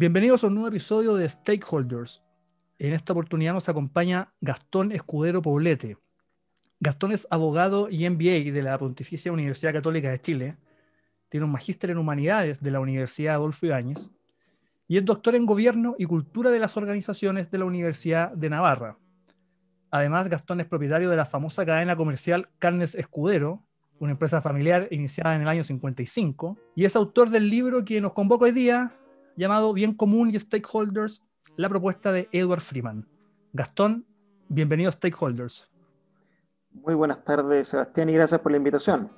Bienvenidos a un nuevo episodio de Stakeholders. En esta oportunidad nos acompaña Gastón Escudero Poblete. Gastón es abogado y MBA de la Pontificia Universidad Católica de Chile. Tiene un magíster en Humanidades de la Universidad Adolfo Ibáñez. Y es doctor en Gobierno y Cultura de las Organizaciones de la Universidad de Navarra. Además, Gastón es propietario de la famosa cadena comercial Carnes Escudero, una empresa familiar iniciada en el año 55, y es autor del libro que nos convoca hoy día, llamado Bien Común y Stakeholders, la propuesta de Edward Freeman. Gastón, bienvenido a Stakeholders. Muy buenas tardes, Sebastián, y gracias por la invitación.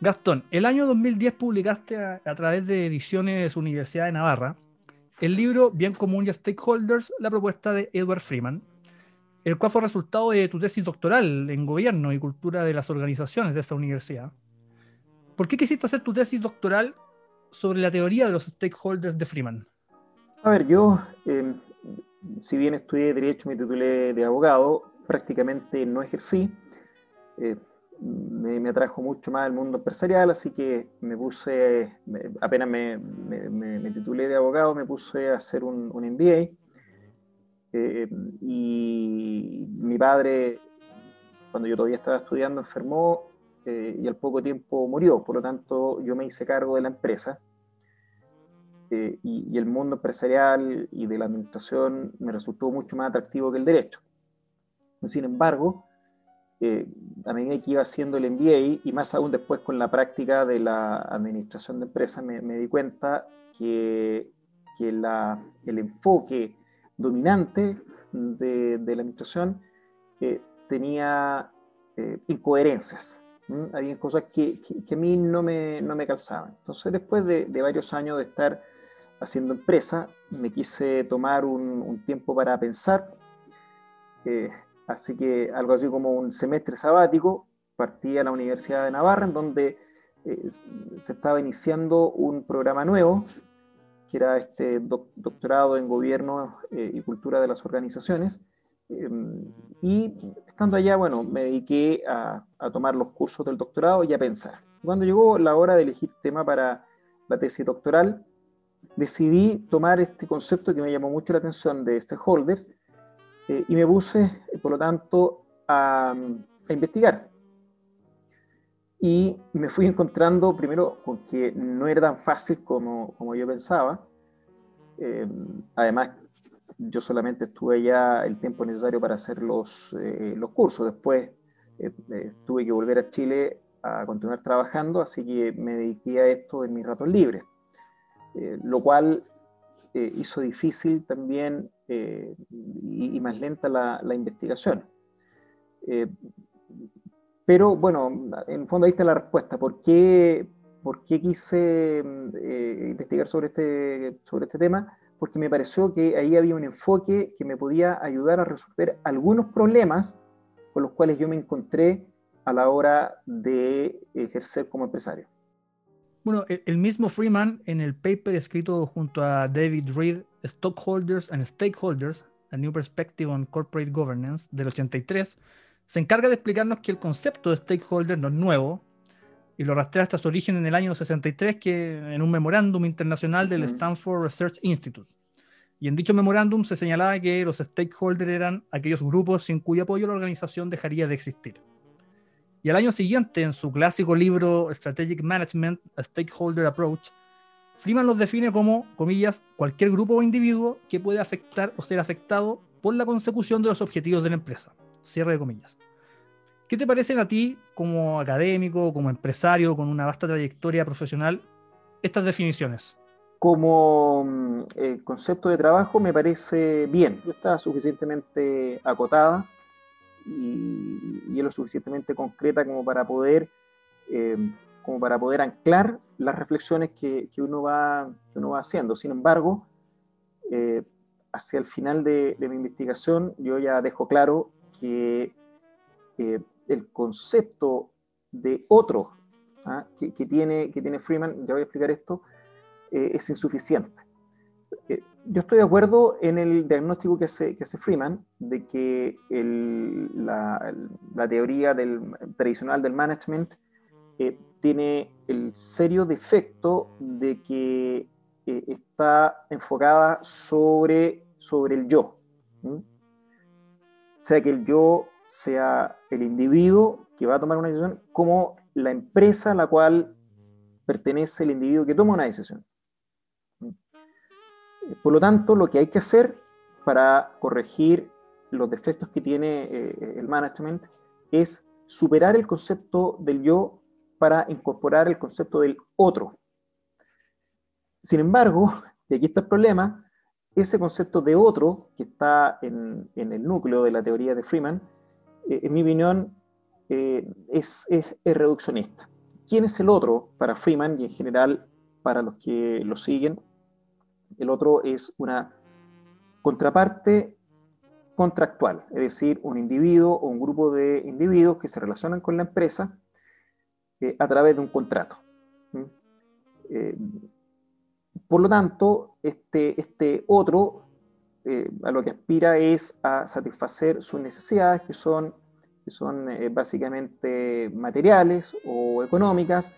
Gastón, el año 2010 publicaste a, a través de Ediciones Universidad de Navarra el libro Bien Común y Stakeholders, la propuesta de Edward Freeman, el cual fue resultado de tu tesis doctoral en Gobierno y Cultura de las Organizaciones de esa universidad. ¿Por qué quisiste hacer tu tesis doctoral sobre la teoría de los stakeholders de Freeman? A ver, yo, eh, si bien estudié Derecho, me titulé de abogado, prácticamente no ejercí. Eh, me, me, atrajo mucho más el mundo empresarial, así que me puse, me, apenas me, me, titulé de abogado, me puse a hacer un, un MBA. Eh, y mi padre, cuando yo todavía estaba estudiando, enfermó eh, y al poco tiempo murió. Por lo tanto, yo me hice cargo de la empresa. Eh, y, y, el mundo empresarial y de la administración me resultó mucho más atractivo que el derecho. Sin embargo, eh, a medida que iba haciendo el MBA y más aún después con la práctica de la administración de empresas, me, me di cuenta que, que la, el enfoque dominante de, de la administración eh, tenía eh, incoherencias. ¿Mm? Había cosas que, que, que, a mí no me, no me calzaban. Entonces, después de, de, varios años de estar haciendo empresa, me quise tomar un, tiempo para pensar. Eh, Así que algo así como un semestre sabático, partí a la Universidad de Navarra, en donde eh, se estaba iniciando un programa nuevo, que era este doc doctorado en Gobierno eh, y Cultura de las Organizaciones. Eh, y estando allá, bueno, me dediqué a, a, tomar los cursos del doctorado y a pensar. Cuando llegó la hora de elegir tema para la tesis doctoral, decidí tomar este concepto que me llamó mucho la atención de stakeholders, eh, y me puse, por lo tanto, a, a, investigar. Y me fui encontrando primero con que no era tan fácil como, como yo pensaba. Eh, además, yo solamente estuve ya el tiempo necesario para hacer los, eh, los cursos. Después eh, tuve que volver a Chile a continuar trabajando, así que me dediqué a esto en mis ratos libres. Lo cual hizo difícil también eh, y, más lenta la, investigación. Eh, pero bueno, en el fondo ahí está la respuesta. ¿Por qué, por qué quise eh, investigar sobre este, sobre este tema? Porque me pareció que ahí había un enfoque que me podía ayudar a resolver algunos problemas con los cuales yo me encontré a la hora de ejercer como empresario. Bueno, el mismo Freeman en el paper escrito junto a David Reed, Stockholders and Stakeholders, A New Perspective on Corporate Governance, del 83, se encarga de explicarnos que el concepto de stakeholder no es nuevo y lo rastrea hasta su origen en el año 63, que en un memorándum internacional del Stanford Research Institute. Y en dicho memorándum se señalaba que los stakeholders eran aquellos grupos sin cuyo apoyo la organización dejaría de existir. Y al año siguiente, en su clásico libro Strategic Management, A Stakeholder Approach, Freeman los define como, comillas, cualquier grupo o individuo que puede afectar o ser afectado por la consecución de los objetivos de la empresa. Cierre de comillas. ¿Qué te parecen a ti, como académico, como empresario, con una vasta trayectoria profesional, estas definiciones? Como eh, concepto de trabajo me parece bien, está suficientemente acotada y, es lo suficientemente concreta como para poder eh, como para poder anclar las reflexiones que, que uno, va, que uno va haciendo. Sin embargo, eh, hacia el final de, mi investigación, yo ya dejo claro que eh, el concepto de otro ¿ah? que, tiene, que tiene Freeman, ya voy a explicar esto, es insuficiente. Yo estoy de acuerdo en el diagnóstico que hace, que hace Freeman de que la, teoría del, tradicional del management eh, tiene el serio defecto de que eh, está enfocada sobre, sobre el yo. O sea, que el yo sea el individuo que va a tomar una decisión como la empresa a la cual pertenece el individuo que toma una decisión. Por lo tanto, lo que hay que hacer para corregir los defectos que tiene eh, el management es superar el concepto del yo para incorporar el concepto del otro. Sin embargo, y aquí está el problema, ese concepto de otro que está en, el núcleo de la teoría de Freeman, eh, en mi opinión, eh, es reduccionista. ¿Quién es el otro para Freeman y en general para los que lo siguen? El otro es una contraparte contractual, es decir, un individuo o un grupo de individuos que se relacionan con la empresa eh, a través de un contrato. Eh, por lo tanto, este, este otro eh, a lo que aspira es a satisfacer sus necesidades, que son, que son básicamente materiales o económicas.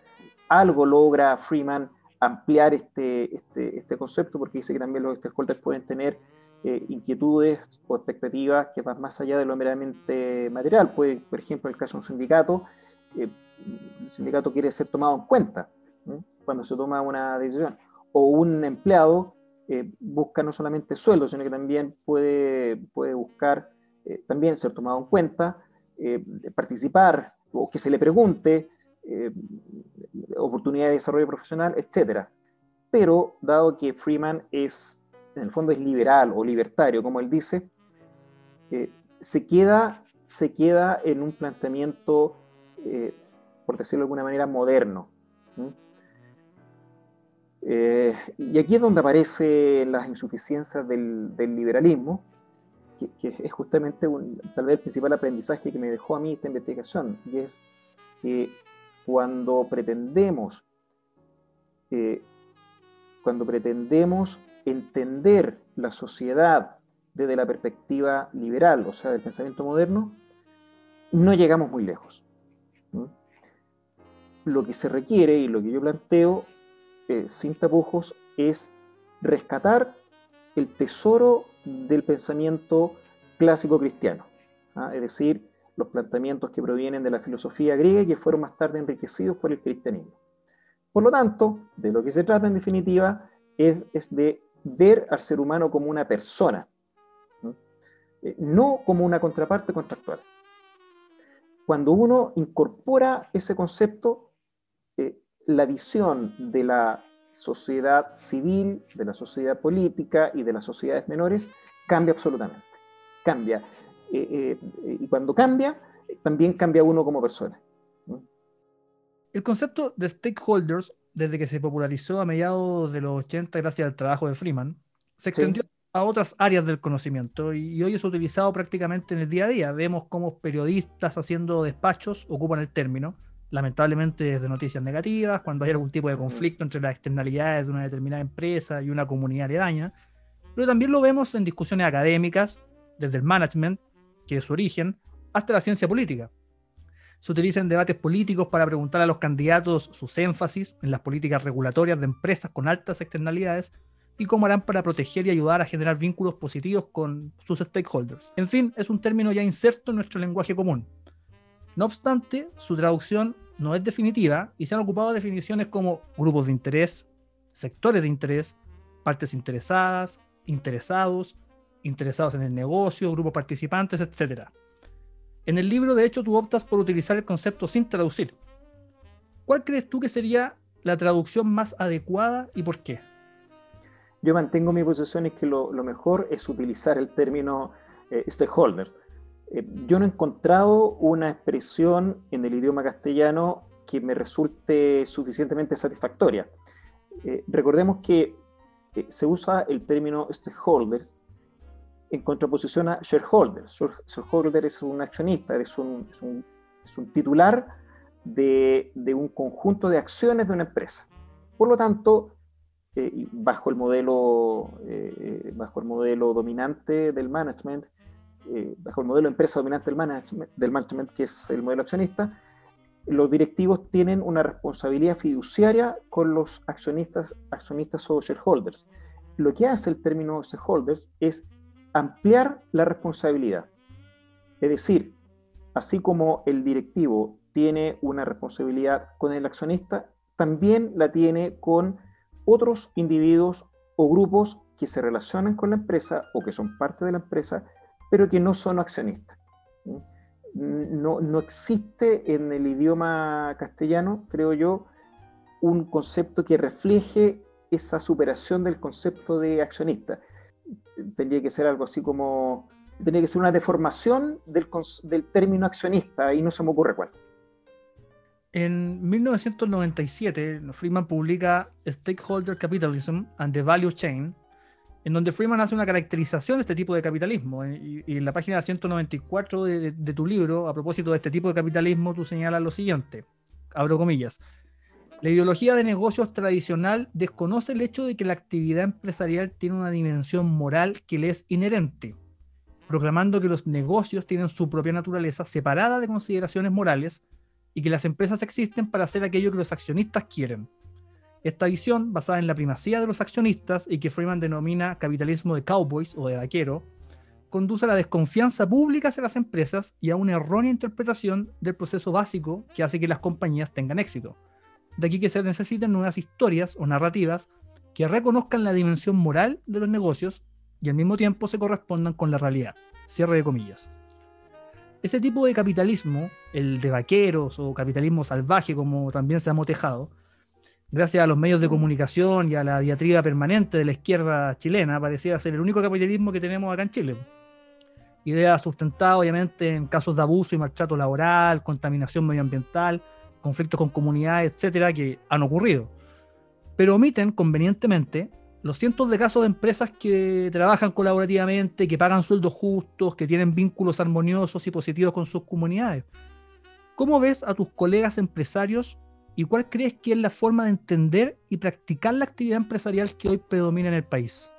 Algo logra Freeman ampliar este, este, este, concepto porque dice que también los stakeholders pueden tener eh, inquietudes o expectativas que van más allá de lo meramente material. Puede, por ejemplo, en el caso de un sindicato, eh, el sindicato quiere ser tomado en cuenta ¿eh? cuando se toma una decisión. O un empleado eh, busca no solamente sueldo, sino que también puede, puede buscar eh, también ser tomado en cuenta, participar o que se le pregunte eh, oportunidad de desarrollo profesional, etc. Pero dado que Freeman es, en el fondo es liberal o libertario, como él dice, eh, se, queda, se queda en un planteamiento, eh, por decirlo de alguna manera, moderno. y aquí es donde aparecen las insuficiencias del, del liberalismo, que, que, es justamente un, tal vez el principal aprendizaje que me dejó a mí esta investigación, y es que cuando pretendemos, eh, cuando pretendemos entender la sociedad desde la perspectiva liberal, o sea, del pensamiento moderno, no llegamos muy lejos. Lo que se requiere y lo que yo planteo, eh, sin tapujos, es rescatar el tesoro del pensamiento clásico cristiano, ¿ah? es decir, los planteamientos que provienen de la filosofía griega y que fueron más tarde enriquecidos por el cristianismo. Por lo tanto, de lo que se trata en definitiva es, de ver al ser humano como una persona, ¿no? Eh, no como una contraparte contractual. Cuando uno incorpora ese concepto, eh, la visión de la sociedad civil, de la sociedad política y de las sociedades menores cambia absolutamente. Cambia. Eh, eh, y cuando cambia, también cambia uno como persona. El concepto de stakeholders, desde que se popularizó a mediados de los 80 gracias al trabajo de Freeman, se extendió sí. a otras áreas del conocimiento y hoy es utilizado prácticamente en el día a día. Vemos cómo periodistas haciendo despachos ocupan el término, lamentablemente desde noticias negativas, cuando hay algún tipo de conflicto entre las externalidades de una determinada empresa y una comunidad aledaña, pero también lo vemos en discusiones académicas, desde el management, que es su origen, hasta la ciencia política. Se utiliza en debates políticos para preguntar a los candidatos sus énfasis en las políticas regulatorias de empresas con altas externalidades y cómo harán para proteger y ayudar a generar vínculos positivos con sus stakeholders. En fin, es un término ya inserto en nuestro lenguaje común. No obstante, su traducción no es definitiva y se han ocupado definiciones como grupos de interés, sectores de interés, partes interesadas, interesados, interesados en el negocio, grupos participantes, etc. En el libro, de hecho, tú optas por utilizar el concepto sin traducir. ¿Cuál crees tú que sería la traducción más adecuada y por qué? Yo mantengo mi posición es que lo, mejor es utilizar el término eh, stakeholder. Eh, yo no he encontrado una expresión en el idioma castellano que me resulte suficientemente satisfactoria. Eh, recordemos que eh, se usa el término stakeholders en contraposición a shareholders. Shareholder es un accionista, es un, es un, es un titular de, de, un conjunto de acciones de una empresa. Por lo tanto, eh, bajo, el modelo, eh, bajo el modelo dominante del management, eh, bajo el modelo empresa dominante del management, del management, que es el modelo accionista, los directivos tienen una responsabilidad fiduciaria con los accionistas, accionistas o shareholders. Lo que hace el término shareholders es ampliar la responsabilidad. Es decir, así como el directivo tiene una responsabilidad con el accionista, también la tiene con otros individuos o grupos que se relacionan con la empresa o que son parte de la empresa, pero que no son accionistas. No, no existe en el idioma castellano, creo yo, un concepto que refleje esa superación del concepto de accionista. Tendría que ser algo así como, tendría que ser una deformación del, del término accionista, y no se me ocurre cuál. En 1997, Freeman publica Stakeholder Capitalism and the Value Chain, en donde Freeman hace una caracterización de este tipo de capitalismo. Y, y en la página 194 de, de, de, tu libro, a propósito de este tipo de capitalismo, tú señalas lo siguiente, abro comillas, la ideología de negocios tradicional desconoce el hecho de que la actividad empresarial tiene una dimensión moral que le es inherente, proclamando que los negocios tienen su propia naturaleza separada de consideraciones morales, y que las empresas existen para hacer aquello que los accionistas quieren. Esta visión, basada en la primacía de los accionistas y que Freeman denomina capitalismo de cowboys o de vaquero, conduce a la desconfianza pública hacia las empresas y a una errónea interpretación del proceso básico que hace que las compañías tengan éxito. De aquí que se necesiten nuevas historias o narrativas que reconozcan la dimensión moral de los negocios y al mismo tiempo se correspondan con la realidad. Cierre de comillas ese tipo de capitalismo, el de vaqueros o capitalismo salvaje, como también se ha motejado, gracias a los medios de comunicación y a la diatriba permanente de la izquierda chilena, parecía ser el único capitalismo que tenemos acá en Chile. Idea sustentada, obviamente, en casos de abuso y maltrato laboral, contaminación medioambiental, conflictos con comunidades, etcétera, que han ocurrido. Pero omiten convenientemente los cientos de casos de empresas que trabajan colaborativamente, que pagan sueldos justos, que tienen vínculos armoniosos y positivos con sus comunidades. ¿Cómo ves a tus colegas empresarios y cuál crees que es la forma de entender y practicar la actividad empresarial que hoy predomina en el país?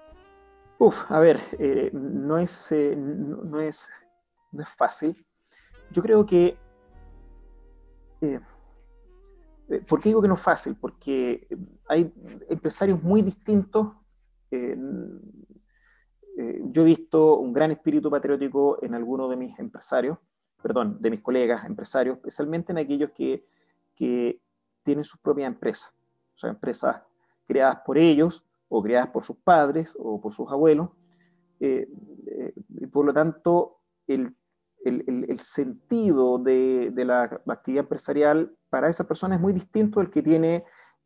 Uf, a ver, eh, no, es, eh, no, es, no es fácil. Yo creo que... Eh, ¿Por qué digo que no es fácil? Porque hay empresarios muy distintos. Eh, eh, yo he visto un gran espíritu patriótico en algunos de mis empresarios, perdón, de mis colegas empresarios, especialmente en aquellos que, que tienen sus propias empresas. O sea, empresas creadas por ellos o creadas por sus padres o por sus abuelos. Eh, por lo tanto, el el, sentido de, la, actividad empresarial para esa persona es muy distinto al que tiene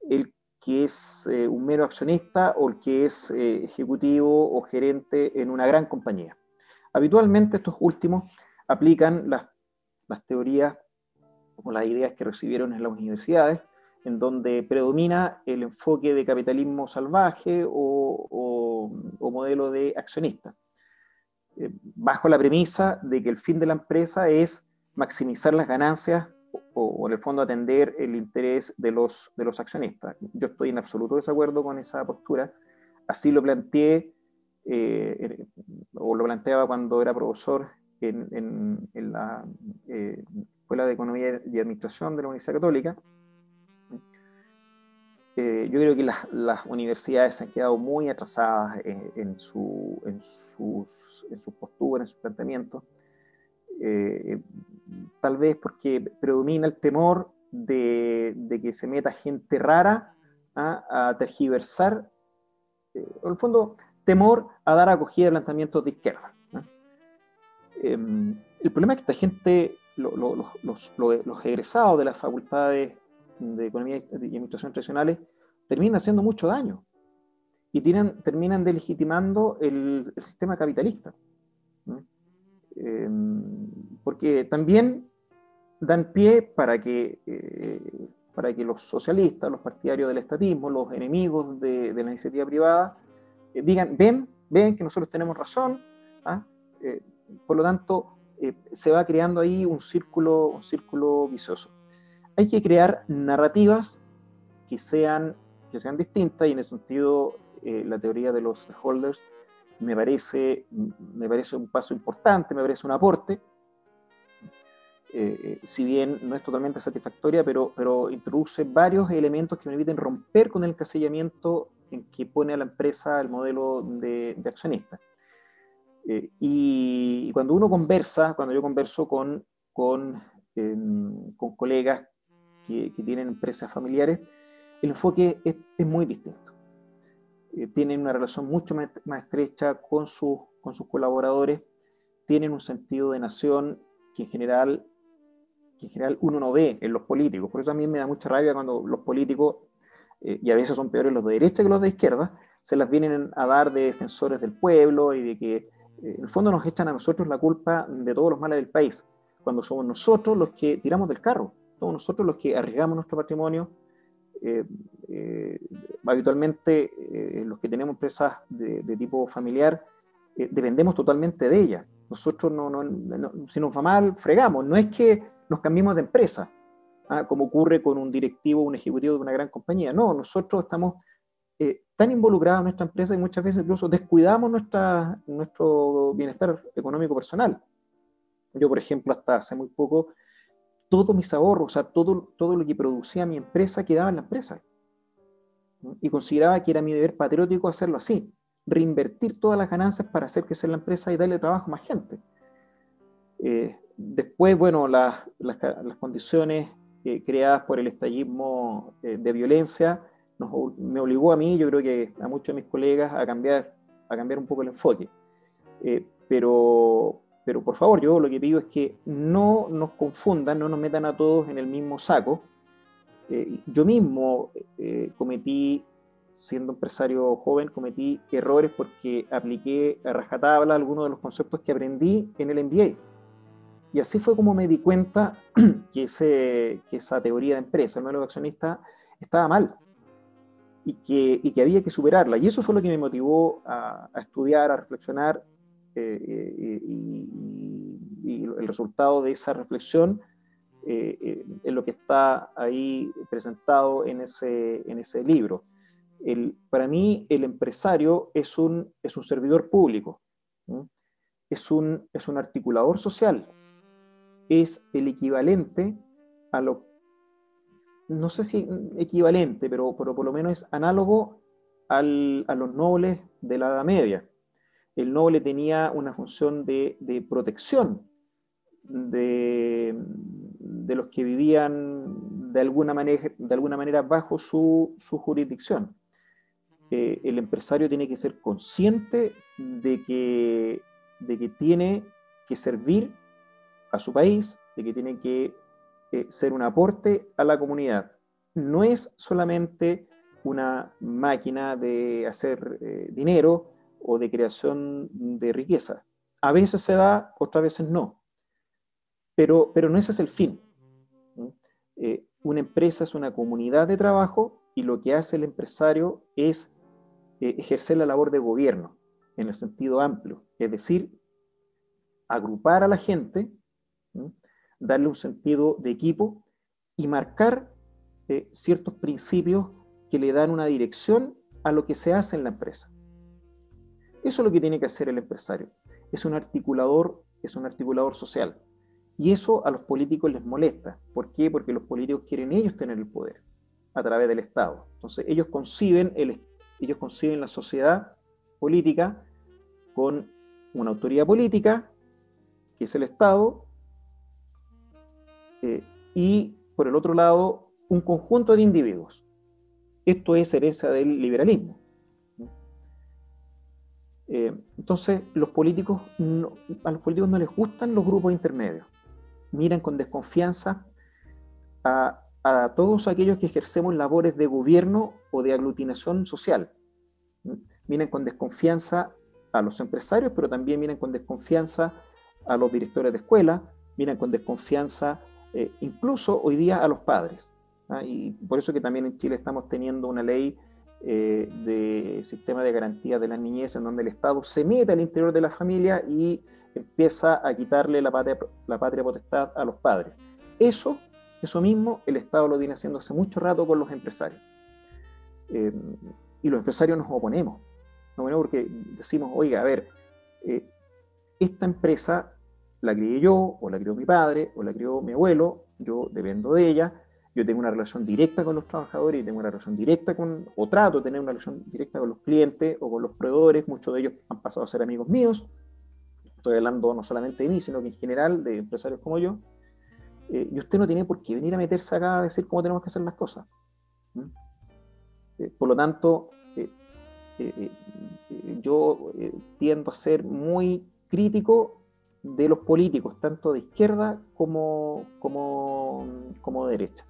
el que es eh, un mero accionista o el que es eh, ejecutivo o gerente en una gran compañía. Habitualmente estos últimos aplican las, teorías o las ideas que recibieron en las universidades, en donde predomina el enfoque de capitalismo salvaje o, o modelo de accionista. Eh, bajo la premisa de que el fin de la empresa es maximizar las ganancias o, en el fondo atender el interés de los, de los accionistas. Yo estoy en absoluto desacuerdo con esa postura. Así lo planteé eh, o lo planteaba cuando era profesor en, en, la eh, Escuela de Economía y Administración de la Universidad Católica. Yo creo que las, las, universidades se han quedado muy atrasadas en, en, su, en en sus posturas, en sus planteamientos, eh, tal vez porque predomina el temor de, de que se meta gente rara a, a tergiversar, eh, en el fondo, temor a dar acogida a planteamientos de izquierda. Eh, el problema es que esta gente, lo, lo, los, los, los egresados de las facultades de Economía y Administración tradicionales terminan haciendo mucho daño y terminan delegitimando el, sistema capitalista. Eh, porque también dan pie para que, eh, para que los socialistas, los partidarios del estatismo, los enemigos de, la iniciativa privada, eh, digan, ven, ven que nosotros tenemos razón. ¿ah? Eh, por lo tanto, se va creando ahí un círculo, un círculo vicioso. Hay que crear narrativas que sean, que sean distintas y en ese sentido la teoría de los stakeholders me parece, me parece un paso importante, me parece un aporte, eh, eh, si bien no es totalmente satisfactoria, pero, pero introduce varios elementos que permiten romper con el casillamiento en que pone a la empresa el modelo de, accionista. Eh, y, cuando uno conversa, cuando yo converso con, con, em, con colegas que, que, tienen empresas familiares, el enfoque es, es muy distinto. Tienen una relación mucho más, estrecha con, con sus colaboradores, tienen un sentido de nación que en general que en general uno no ve en los políticos. Por eso a mí me da mucha rabia cuando los políticos, eh, y a veces son peores los de derecha que los de izquierda, se las vienen a dar de defensores del pueblo y de que eh, en el fondo nos echan a nosotros la culpa de todos los males del país, cuando somos nosotros los que tiramos del carro, somos nosotros los que arriesgamos nuestro patrimonio. Eh, habitualmente los que tenemos empresas de, tipo familiar dependemos totalmente de ellas. Nosotros no, si nos va mal, fregamos. No es que nos cambiemos de empresa, ¿ah? como ocurre con un directivo, un ejecutivo de una gran compañía. No, nosotros estamos eh, tan involucrados en nuestra empresa y muchas veces incluso descuidamos nuestra, nuestro bienestar económico personal. Yo, por ejemplo, hasta hace muy poco, todos mis ahorros, o sea, todo, todo lo que producía mi empresa quedaba en la empresa. Y consideraba que era mi deber patriótico hacerlo así, reinvertir todas las ganancias para hacer crecer la empresa y darle trabajo a más gente. Eh, Después, bueno, las, condiciones eh, creadas por el estallismo eh, de violencia me obligó a mí, yo creo que a muchos de mis colegas, a cambiar, a cambiar un poco el enfoque. Eh, pero, pero por favor, yo lo que pido es que no nos confundan, no nos metan a todos en el mismo saco. yo mismo cometí, siendo empresario joven, cometí errores porque apliqué a rajatabla algunos de los conceptos que aprendí en el MBA y así fue como me di cuenta que, ese, que esa teoría de empresa, el modelo de accionista, estaba mal y que, y que, había que superarla. Y eso fue lo que me motivó a, estudiar, a reflexionar, eh, eh, y, el resultado de esa reflexión eh, es lo que está ahí presentado en ese, en ese libro. Para mí, el empresario es un, es un servidor público, es un, es un articulador social, es el equivalente a lo, no sé si equivalente, pero, por lo menos es análogo a los nobles de la Edad Media. El noble tenía una función de, protección de, los que vivían de alguna manera, bajo su, jurisdicción. Eh, el empresario tiene que ser consciente de que, de que tiene que servir a su país, de que tiene que eh, ser un aporte a la comunidad. No es solamente una máquina de hacer eh, dinero o de creación de riqueza. A veces se da, otras veces no. Pero, pero no ese es el fin. Eh, una empresa es una comunidad de trabajo y lo que hace el empresario es ejercer la labor de gobierno en el sentido amplio, es decir, agrupar a la gente darle un sentido de equipo y marcar eh, ciertos principios que le dan una dirección a lo que se hace en la empresa. Eso es lo que tiene que hacer el empresario. Es un articulador, es un articulador social. Y eso a los políticos les molesta. ¿Por qué? Porque los políticos quieren ellos tener el poder a través del Estado. Entonces ellos conciben, el, ellos conciben la sociedad política con una autoridad política, que es el Estado, eh, y por el otro lado, un conjunto de individuos. Esto es herencia del liberalismo. Eh, entonces, los políticos a los políticos no les gustan los grupos intermedios. Miran con desconfianza a, a todos aquellos que ejercemos labores de gobierno o de aglutinación social. Miran con desconfianza a los empresarios, pero también miran con desconfianza a los directores de escuela, miran con desconfianza eh, incluso hoy día a los padres. ¿ah? Y por eso que también en Chile estamos teniendo una ley eh, de sistema de garantía de la niñez en donde el Estado se mete al interior de la familia y empieza a quitarle la patria, la patria potestad a los padres. Eso, eso mismo, el Estado lo viene haciendo hace mucho rato con los empresarios. Eh, y los empresarios nos oponemos. Nos oponemos porque decimos, oiga, a ver, eh, esta empresa la crié yo, o la crió mi padre, o la crió mi abuelo, yo dependo de ella, yo tengo una relación directa con los trabajadores y tengo una relación directa con, o trato de tener una relación directa con los clientes o con los proveedores, muchos de ellos han pasado a ser amigos míos, estoy hablando no solamente de mí, sino que en general de empresarios como yo, eh, y usted no tiene por qué venir a meterse acá a decir cómo tenemos que hacer las cosas. Eh, por lo tanto, eh, yo tiendo a ser muy crítico de los políticos, tanto de izquierda como, como, como de derecha.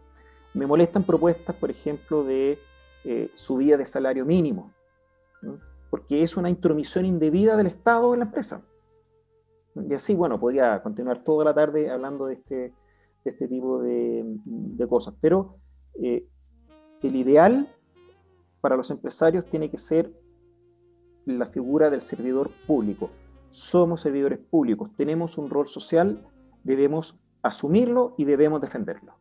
Me molestan propuestas, por ejemplo, de subida de salario mínimo, porque es una intromisión indebida del Estado en la empresa. Y así, bueno, podría continuar toda la tarde hablando de este, este tipo de, cosas. Pero eh, el ideal para los empresarios tiene que ser la figura del servidor público. Somos servidores públicos, tenemos un rol social, debemos asumirlo y debemos defenderlo.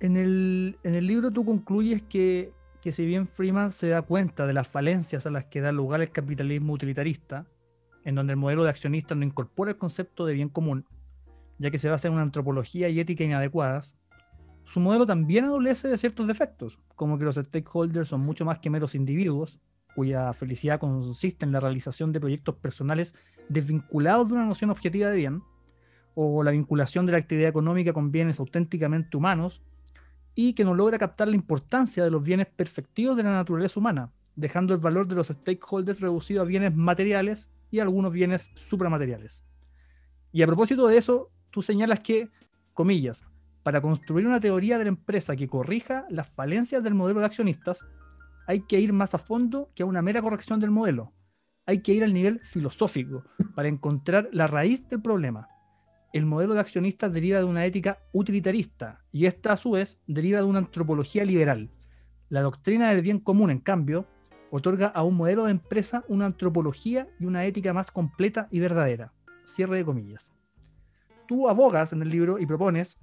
En el, libro tú concluyes que, que si bien Freeman se da cuenta de las falencias a las que da lugar el capitalismo utilitarista, en donde el modelo de accionista no incorpora el concepto de bien común, ya que se basa en una antropología y ética inadecuadas, su modelo también adolece de ciertos defectos, como que los stakeholders son mucho más que meros individuos, cuya felicidad consiste en la realización de proyectos personales desvinculados de una noción objetiva de bien, o la vinculación de la actividad económica con bienes auténticamente humanos, y que no logra captar la importancia de los bienes perfectivos de la naturaleza humana, dejando el valor de los stakeholders reducido a bienes materiales y algunos bienes supramateriales. Y a propósito de eso, tú señalas que, comillas, para construir una teoría de la empresa que corrija las falencias del modelo de accionistas, hay que ir más a fondo que a una mera corrección del modelo. Hay que ir al nivel filosófico para encontrar la raíz del problema. El modelo de accionistas deriva de una ética utilitarista y esta a su vez deriva de una antropología liberal. La doctrina del bien común, en cambio, otorga a un modelo de empresa una antropología y una ética más completa y verdadera. Cierre de comillas. Tú abogas en el libro y propones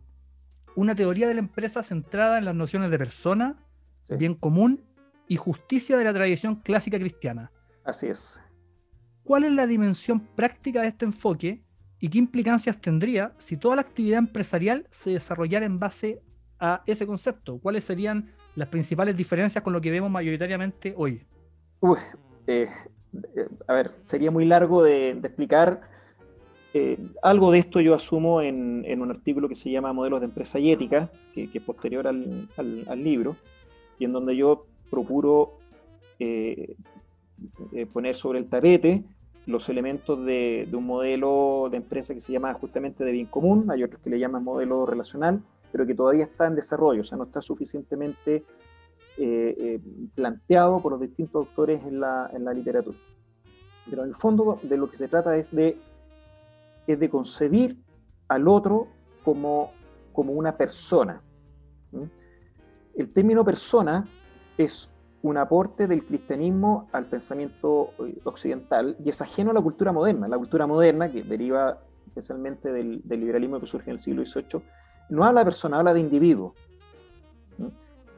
una teoría de la empresa centrada en las nociones de persona, bien común y justicia de la tradición clásica cristiana. Así es. ¿Cuál es la dimensión práctica de este enfoque y qué implicancias tendría si toda la actividad empresarial se desarrollara en base a ese concepto? ¿Cuáles serían las principales diferencias con lo que vemos mayoritariamente hoy? Eh, eh, a ver, sería muy largo de, explicar. Eh, algo de esto yo asumo en, un artículo que se llama Modelos de Empresa y Ética, que, es posterior al, libro, y en donde yo procuro poner sobre el tapete los elementos de, un modelo de empresa que se llama justamente de bien común, hay otros que le llaman modelo relacional, pero que todavía está en desarrollo, o sea, no está suficientemente eh, eh, planteado por los distintos autores en la, en la, literatura. Pero en el fondo de lo que se trata es de, es de concebir al otro como, como una persona. El término persona es un aporte del cristianismo al pensamiento eh, occidental y es ajeno a la cultura moderna. La cultura moderna, que deriva especialmente del, liberalismo que surge en el siglo XVIII, no habla de persona, habla de individuo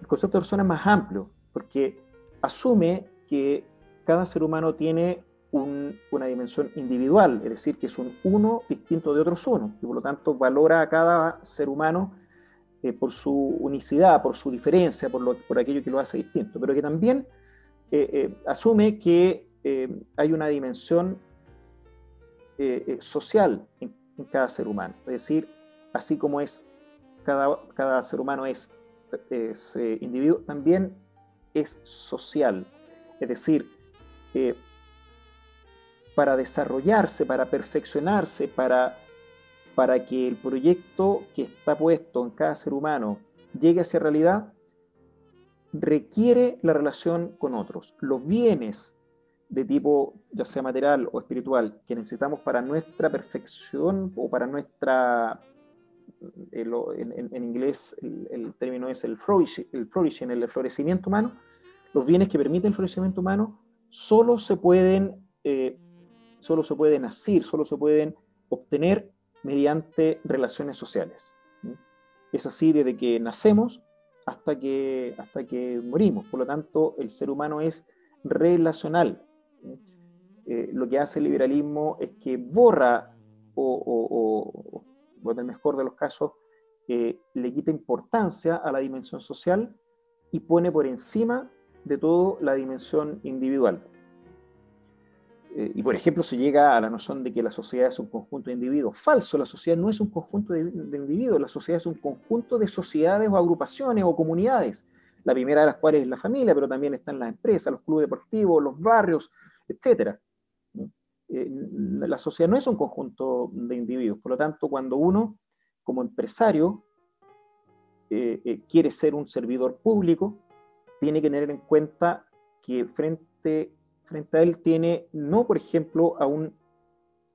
el concepto de persona es más amplio, porque asume que cada ser humano tiene una dimensión individual, es decir, que es un uno distinto de otros uno, y por lo tanto valora a cada ser humano eh, por su unicidad, por su diferencia, por, lo, por aquello que lo hace distinto, pero que también eh, eh, asume que hay una dimensión social en, cada ser humano, es decir, así como es cada, cada ser humano es ese individuo también es social. Es decir, para desarrollarse, para perfeccionarse, para, para que el proyecto que está puesto en cada ser humano llegue a ser realidad, requiere la relación con otros. Los bienes de tipo, ya sea material o espiritual, que necesitamos para nuestra perfección o para nuestra eh, en, inglés el, término es el flourishing, el flourishing, el florecimiento humano, los bienes que permiten el florecimiento humano solo se pueden, eh, solo se pueden hacer, solo se pueden obtener mediante relaciones sociales. Es así desde que nacemos hasta que, hasta que morimos. Por lo tanto, el ser humano es relacional. Eh, lo que hace el liberalismo es que borra o, o, en el mejor de los casos, eh, le quita importancia a la dimensión social y pone por encima de todo la dimensión individual. Eh, y por ejemplo, se llega a la noción de que la sociedad es un conjunto de individuos. Falso, la sociedad no es un conjunto de, individuos, la sociedad es un conjunto de sociedades o agrupaciones o comunidades. La primera de las cuales es la familia, pero también están las empresas, los clubes deportivos, los barrios, etc. Eh, la sociedad no es un conjunto de individuos. Por lo tanto, cuando uno, como empresario, eh, quiere ser un servidor público, tiene que tener en cuenta que frente frente a él tiene no, por ejemplo, a un,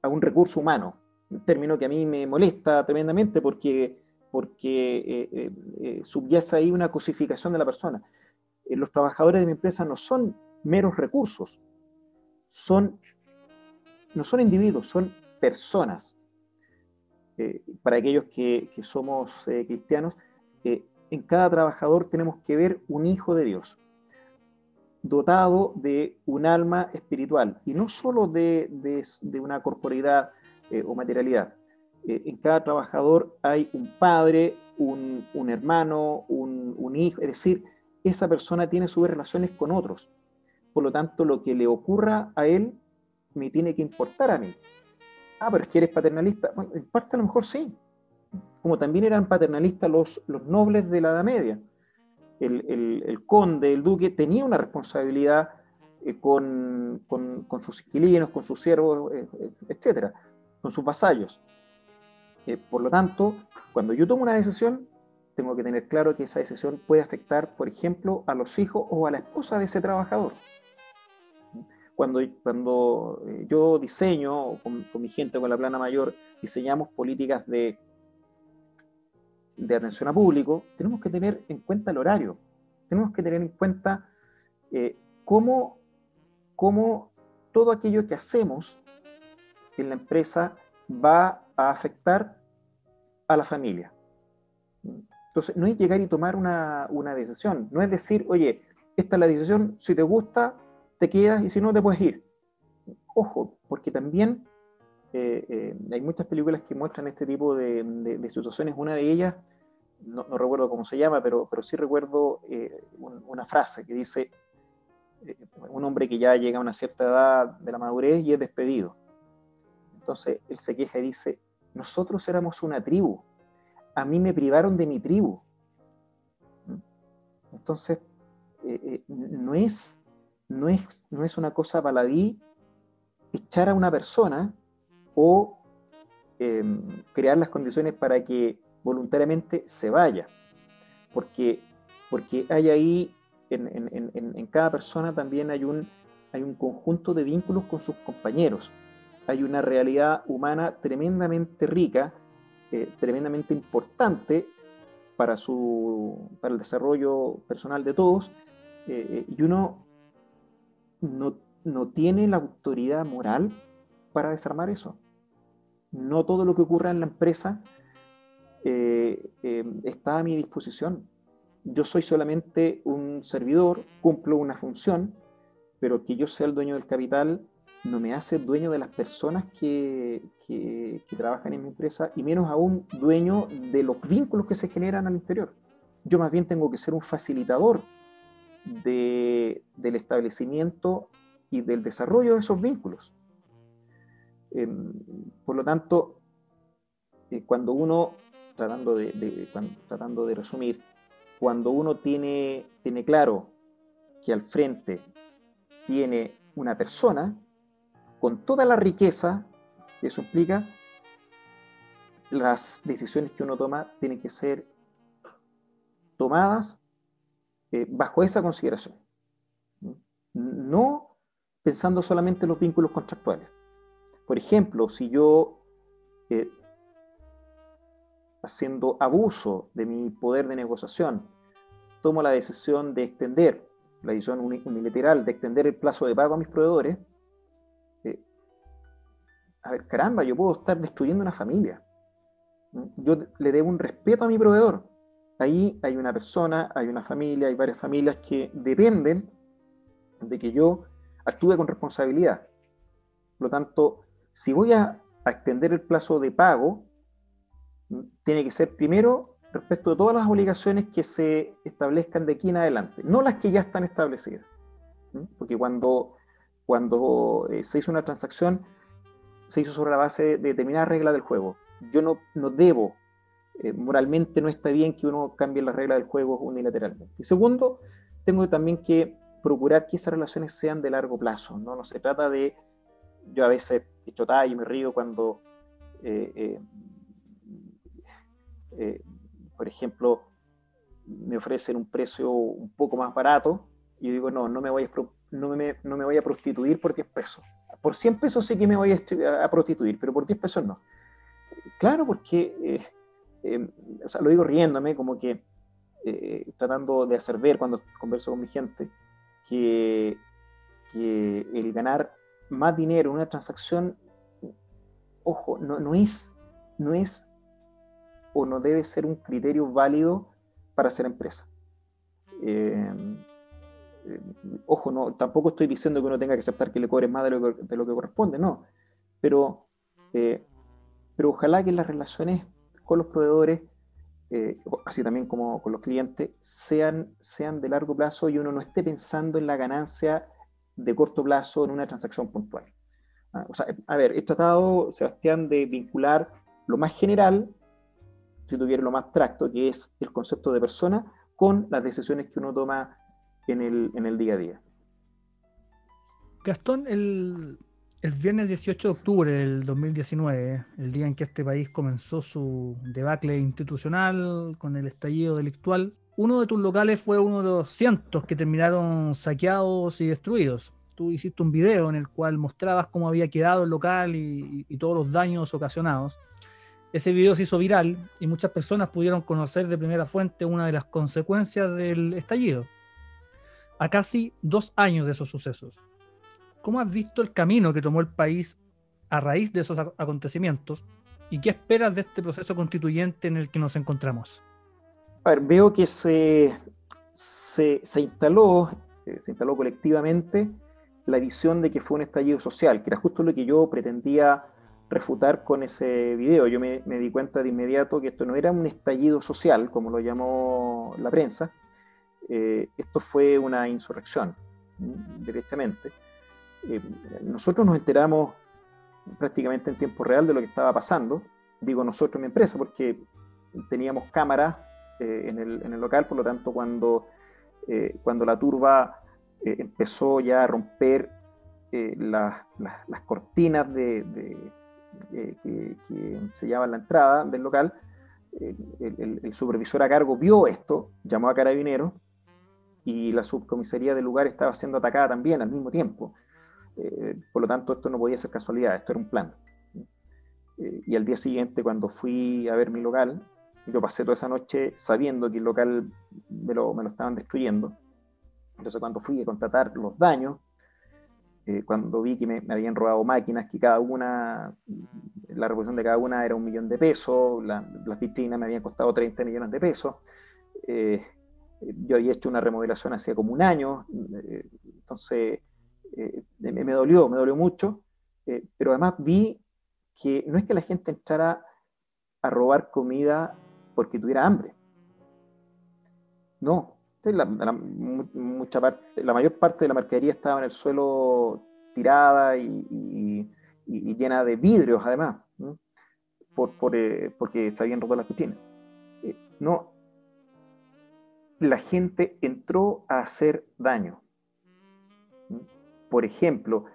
a un recurso humano, un término que a mí me molesta tremendamente porque, porque eh, eh, eh, subyace ahí una cosificación de la persona. los trabajadores de mi empresa no son meros recursos, son, no son individuos, son personas. para aquellos que, que somos cristianos, en cada trabajador tenemos que ver un hijo de Dios dotado de un alma espiritual y no solo de, de, una corporeidad eh, o materialidad. Eh, en cada trabajador hay un padre, un, un hermano, un, un, hijo, es decir, esa persona tiene sus relaciones con otros. Por lo tanto, lo que le ocurra a él me tiene que importar a mí. Ah, pero es que eres paternalista. Bueno, en parte a lo mejor sí. Como también eran paternalistas los, los nobles de la Edad Media el, conde, el duque, tenía una responsabilidad eh, con, sus inquilinos, con sus siervos, eh, eh, etcétera, con sus vasallos. por lo tanto, cuando yo tomo una decisión, tengo que tener claro que esa decisión puede afectar, por ejemplo, a los hijos o a la esposa de ese trabajador. Cuando, cuando yo diseño con, con mi gente, con la plana mayor, diseñamos políticas de de atención a público, tenemos que tener en cuenta el horario, tenemos que tener en cuenta eh, cómo, cómo todo aquello que hacemos en la empresa va a afectar a la familia. Entonces, no es llegar y tomar una, una, decisión, no es decir, oye, esta es la decisión, si te gusta, te quedas y si no, te puedes ir. Ojo, porque también eh, eh, hay muchas películas que muestran este tipo de, situaciones. Una de ellas, no, recuerdo cómo se llama, pero, pero sí recuerdo eh, una frase que dice, un hombre que ya llega a una cierta edad de la madurez y es despedido. Entonces él se queja y dice, nosotros éramos una tribu, a mí me privaron de mi tribu. Entonces, no, es, no, es, no es una cosa baladí echar a una persona o em, crear las condiciones para que voluntariamente se vaya. Porque, porque hay ahí, en, cada persona también hay un, hay un conjunto de vínculos con sus compañeros. Hay una realidad humana tremendamente rica, eh, tremendamente importante para, su, para el desarrollo personal de todos, eh, eh, y uno no, no tiene la autoridad moral para desarmar eso. No todo lo que ocurra en la empresa eh, eh, está a mi disposición. Yo soy solamente un servidor, cumplo una función, pero que yo sea el dueño del capital no me hace dueño de las personas que, que, trabajan en mi empresa y menos aún dueño de los vínculos que se generan al interior. Yo más bien tengo que ser un facilitador de, del establecimiento y del desarrollo de esos vínculos. Em, por lo tanto, eh, cuando uno, tratando de, tratando de resumir, cuando uno tiene, tiene claro que al frente tiene una persona, con toda la riqueza que eso implica, las decisiones que uno toma tienen que ser tomadas eh, bajo esa consideración. No pensando solamente en los vínculos contractuales. Por ejemplo, si yo, eh, haciendo abuso de mi poder de negociación, tomo la decisión de extender, la decisión unilateral de extender el plazo de pago a mis proveedores, eh, a ver, caramba, yo puedo estar destruyendo una familia. Yo le debo un respeto a mi proveedor. Ahí hay una persona, hay una familia, hay varias familias que dependen de que yo actúe con responsabilidad. Por lo tanto, si voy a, extender el plazo de pago, tiene que ser primero respecto de todas las obligaciones que se establezcan de aquí en adelante, no las que ya están establecidas. Porque cuando, cuando eh, se hizo una transacción, se hizo sobre la base de determinadas reglas del juego. Yo no, no debo, eh, moralmente no está bien que uno cambie las reglas del juego unilateralmente. Y segundo, tengo también que procurar que esas relaciones sean de largo plazo, ¿no? No se trata de, yo a veces hecho y me río cuando, eh, por ejemplo, me ofrecen un precio un poco más barato, y yo digo, no, no me voy a, no me, no me voy a prostituir por 10 pesos. Por 100 pesos sí que me voy a, prostituir, pero por 10 pesos no. Claro, porque, eh, em, o sea, lo digo riéndome, como que eh, tratando de hacer ver cuando converso con mi gente, que, que el ganar más dinero una transacción, ojo, no, no, es, no es o no debe ser un criterio válido para hacer empresa. Eh, eh, ojo, no, tampoco estoy diciendo que uno tenga que aceptar que le cobres más de lo que, de lo que corresponde, no. Pero, eh, pero ojalá que las relaciones con los proveedores, así también como con los clientes, sean, sean de largo plazo y uno no esté pensando en la ganancia de corto plazo en una transacción puntual. Ah, o sea, a ver, he tratado, Sebastián, de vincular lo más general si tuviera lo más abstracto, que es el concepto de persona, con las decisiones que uno toma en el, en el día a día. Gastón, el, el viernes 18 de octubre del 2019, el día en que este país comenzó su debacle institucional con el estallido delictual, uno de tus locales fue uno de los cientos que terminaron saqueados y destruidos. Tú hiciste un video en el cual mostrabas cómo había quedado el local y, todos los daños ocasionados. Ese video se hizo viral y muchas personas pudieron conocer de primera fuente una de las consecuencias del estallido. A casi dos años de esos sucesos, ¿cómo has visto el camino que tomó el país a raíz de esos acontecimientos y qué esperas de este proceso constituyente en el que nos encontramos? A ver, veo que se, se, instaló, eh, se instaló colectivamente la visión de que fue un estallido social, que era justo lo que yo pretendía refutar con ese video. Yo me, di cuenta de inmediato que esto no era un estallido social, como lo llamó la prensa, eh, esto fue una insurrección, directamente. Eh, nosotros nos enteramos prácticamente en tiempo real de lo que estaba pasando, digo nosotros mi empresa, porque teníamos cámaras eh, en, el, local, por lo tanto cuando, cuando la turba empezó ya a romper las, cortinas de eh, que, que, sellaban la entrada del local, eh, el, supervisor a cargo vio esto, llamó a carabineros y la subcomisaría del lugar estaba siendo atacada también al mismo tiempo. Eh, por lo tanto, esto no podía ser casualidad, esto era un plan. y al día siguiente, cuando fui a ver mi local, yo pasé toda esa noche sabiendo que el local me lo, me lo estaban destruyendo. Entonces, cuando fui a contratar los daños, eh, cuando vi que me, habían robado máquinas, que cada una, la reposición de cada una era un millón de pesos, las vitrinas me habían costado 30 millones de pesos. Eh, yo había hecho una remodelación hace como un año, eh, entonces me, dolió, me dolió mucho, pero además vi que no es que la gente entrara a robar comida porque tuviera hambre. No, la, mucha la mayor parte de la mercadería estaba en el suelo tirada y, llena de vidrios, además, por, eh, porque se habían roto las piscinas. Eh, no, la gente entró a hacer daño. Por ejemplo,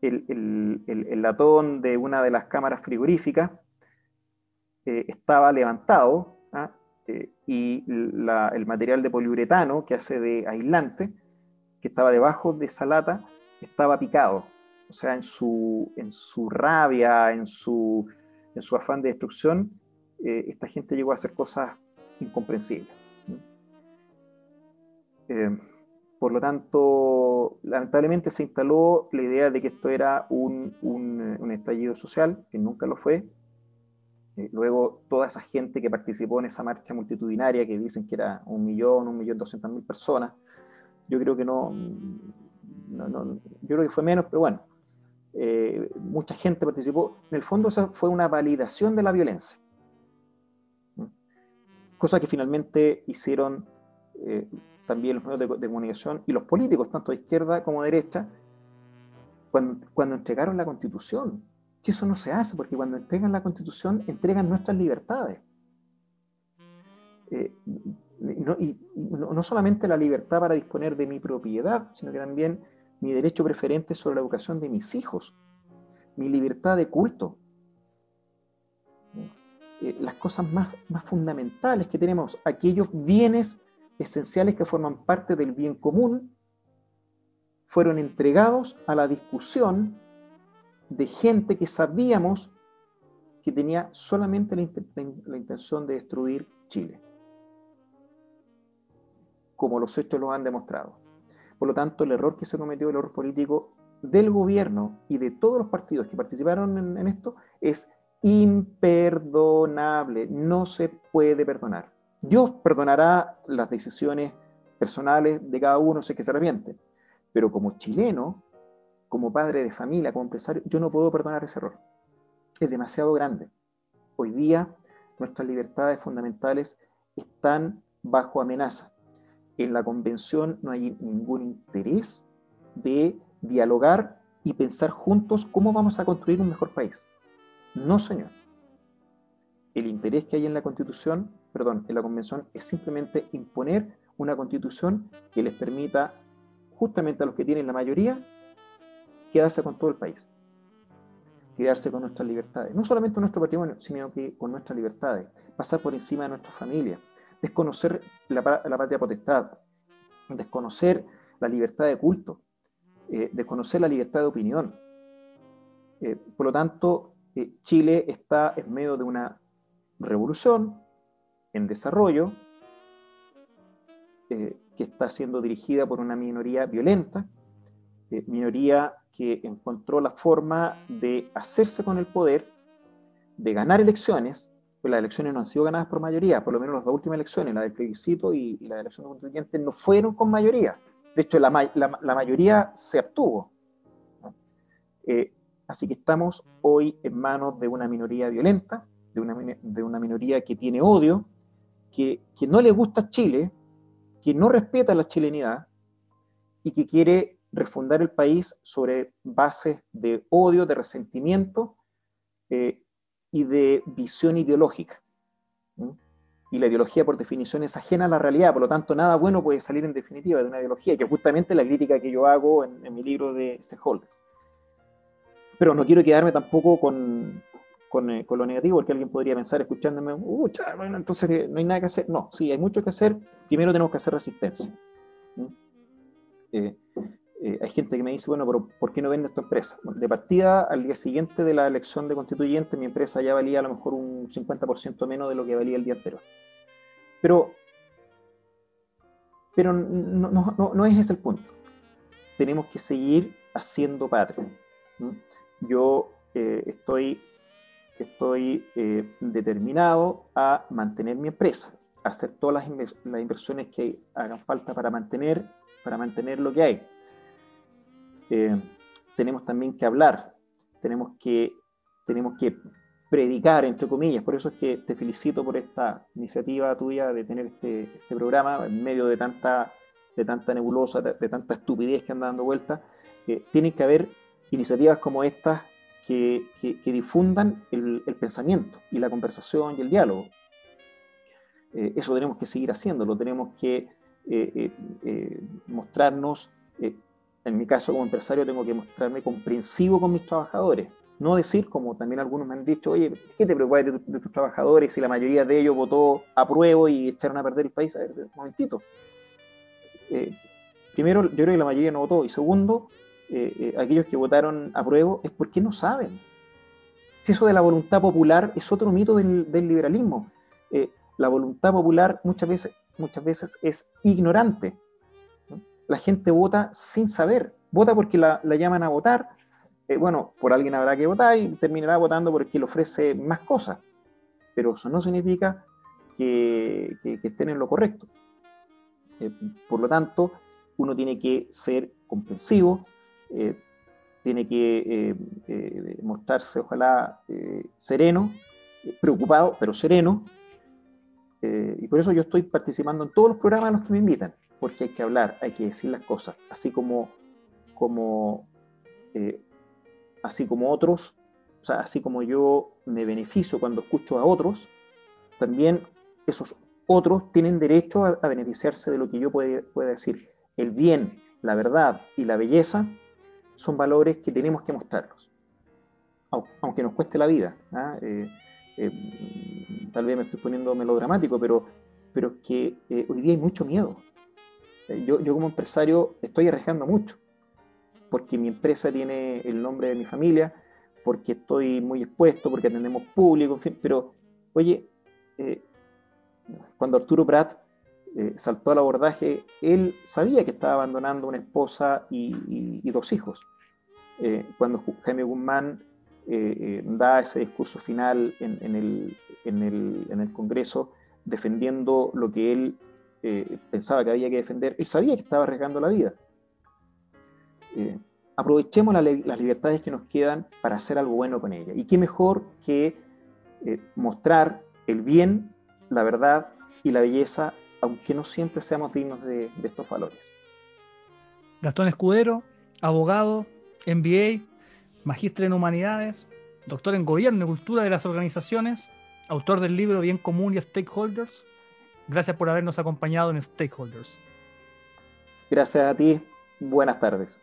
el, latón de una de las cámaras frigoríficas eh, estaba levantado ¿ah? Eh, y el material de poliuretano que hace de aislante, que estaba debajo de esa lata, estaba picado. O sea, en su, en su rabia, en su, en su afán de destrucción, eh, esta gente llegó a hacer cosas incomprensibles. Eh, por lo tanto, lamentablemente se instaló la idea de que esto era un, un, estallido social, que nunca lo fue. Eh, luego, toda esa gente que participó en esa marcha multitudinaria, que dicen que era un millón, un millón doscientas mil personas, yo creo que no, no, yo creo que fue menos, pero bueno, eh, mucha gente participó. En el fondo, esa fue una validación de la violencia. Cosa que finalmente hicieron eh, también los medios de, comunicación y los políticos, tanto de izquierda como de derecha, cuando, cuando entregaron la constitución. Si eso no se hace, porque cuando entregan la constitución, entregan nuestras libertades. Eh, no, y no, solamente la libertad para disponer de mi propiedad, sino que también mi derecho preferente sobre la educación de mis hijos, mi libertad de culto, eh, las cosas más fundamentales que tenemos, aquellos bienes esenciales que forman parte del bien común, fueron entregados a la discusión de gente que sabíamos que tenía solamente la, intención de destruir Chile, como los hechos lo han demostrado. Por lo tanto, el error que se cometió, el error político del gobierno y de todos los partidos que participaron en, en esto, es imperdonable, no se puede perdonar. Dios perdonará las decisiones personales de cada uno, sé que se arrepiente, pero como chileno, como padre de familia, como empresario, yo no puedo perdonar ese error. Es demasiado grande. Hoy día nuestras libertades fundamentales están bajo amenaza. En la convención no hay ningún interés de dialogar y pensar juntos cómo vamos a construir un mejor país. No, señor. El interés que hay en la constitución perdón, en la convención es simplemente imponer una constitución que les permita justamente a los que tienen la mayoría quedarse con todo el país, quedarse con nuestras libertades, no solamente nuestro patrimonio, sino que con nuestras libertades, pasar por encima de nuestra familia, desconocer la, patria potestad, desconocer la libertad de culto, eh, desconocer la libertad de opinión. Eh, por lo tanto, eh, Chile está en medio de una revolución, en desarrollo, que está siendo dirigida por una minoría violenta, eh, minoría que encontró la forma de hacerse con el poder, de ganar elecciones, pues las elecciones no han sido ganadas por mayoría, por lo menos las dos últimas elecciones, la del plebiscito y, la de elección constituyente, no fueron con mayoría. De hecho, la, mayoría se abstuvo. Eh, así que estamos hoy en manos de una minoría violenta, de una, de una minoría que tiene odio, que, no le gusta Chile, que no respeta la chilenidad y que quiere refundar el país sobre bases de odio, de resentimiento eh, y de visión ideológica. Y la ideología, por definición, es ajena a la realidad, por lo tanto, nada bueno puede salir en definitiva de una ideología, que es justamente la crítica que yo hago en, mi libro de Stakeholders. Pero no quiero quedarme tampoco con, eh, con, lo negativo, porque alguien podría pensar escuchándome, uh, bueno, entonces eh, no hay nada que hacer. No, sí, hay mucho que hacer. Primero tenemos que hacer resistencia. Eh, hay gente que me dice, bueno, pero ¿por qué no vende tu empresa? de partida, al día siguiente de la elección de constituyente, mi empresa ya valía a lo mejor un 50% menos de lo que valía el día anterior. Pero, pero no, es ese el punto. Tenemos que seguir haciendo patria. Yo estoy estoy eh, determinado a mantener mi empresa, a hacer todas las, inversiones que hagan falta para mantener, para mantener lo que hay. Eh, tenemos también que hablar, tenemos que, tenemos que predicar, entre comillas. Por eso es que te felicito por esta iniciativa tuya de tener este, este programa en medio de tanta, de tanta nebulosa, de, tanta estupidez que anda dando vueltas. Eh, tienen que haber iniciativas como estas que, difundan el, pensamiento y la conversación y el diálogo. Eh, eso tenemos que seguir haciéndolo, tenemos que eh, eh, mostrarnos, en mi caso como empresario tengo que mostrarme comprensivo con mis trabajadores, no decir, como también algunos me han dicho, oye, ¿qué te preocupas de, tus trabajadores si la mayoría de ellos votó a prueba y echaron a perder el país? A ver, un momentito. primero, yo creo que la mayoría no votó, y segundo, eh, eh, aquellos que votaron a prueba es porque no saben. Si eso de la voluntad popular es otro mito del, liberalismo. Eh, la voluntad popular muchas veces, muchas veces es ignorante. La gente vota sin saber. Vota porque la, llaman a votar. Eh, bueno, por alguien habrá que votar y terminará votando porque le ofrece más cosas. Pero eso no significa que, estén en lo correcto. Eh, por lo tanto, uno tiene que ser comprensivo, tiene que mostrarse, ojalá, sereno, preocupado, pero sereno, eh, y por eso yo estoy participando en todos los programas a los que me invitan, porque hay que hablar, hay que decir las cosas, así como, como, eh, así como otros, o sea, así como yo me beneficio cuando escucho a otros, también esos otros tienen derecho a, beneficiarse de lo que yo pueda, decir. El bien, la verdad y la belleza son valores que tenemos que mostrarlos, aunque nos cueste la vida. ¿ah? Eh, eh, tal vez me estoy poniendo melodramático, pero, pero es que hoy día hay mucho miedo. Eh, yo, yo como empresario estoy arriesgando mucho, porque mi empresa tiene el nombre de mi familia, porque estoy muy expuesto, porque atendemos público, en fin, pero oye, cuando Arturo Prat saltó al abordaje, él sabía que estaba abandonando una esposa y, y dos hijos. cuando Jaime Guzmán eh, eh, da ese discurso final en, el, Congreso defendiendo lo que él eh, pensaba que había que defender. Él sabía que estaba arriesgando la vida. aprovechemos las libertades que nos quedan para hacer algo bueno con ella. Y qué mejor que mostrar el bien, la verdad y la belleza, aunque no siempre seamos dignos de, de estos valores. Gastón Escudero, abogado, MBA, magíster en humanidades, doctor en gobierno y cultura de las organizaciones, autor del libro Bien Común y Stakeholders. Gracias por habernos acompañado en Stakeholders. Gracias a ti. Buenas tardes.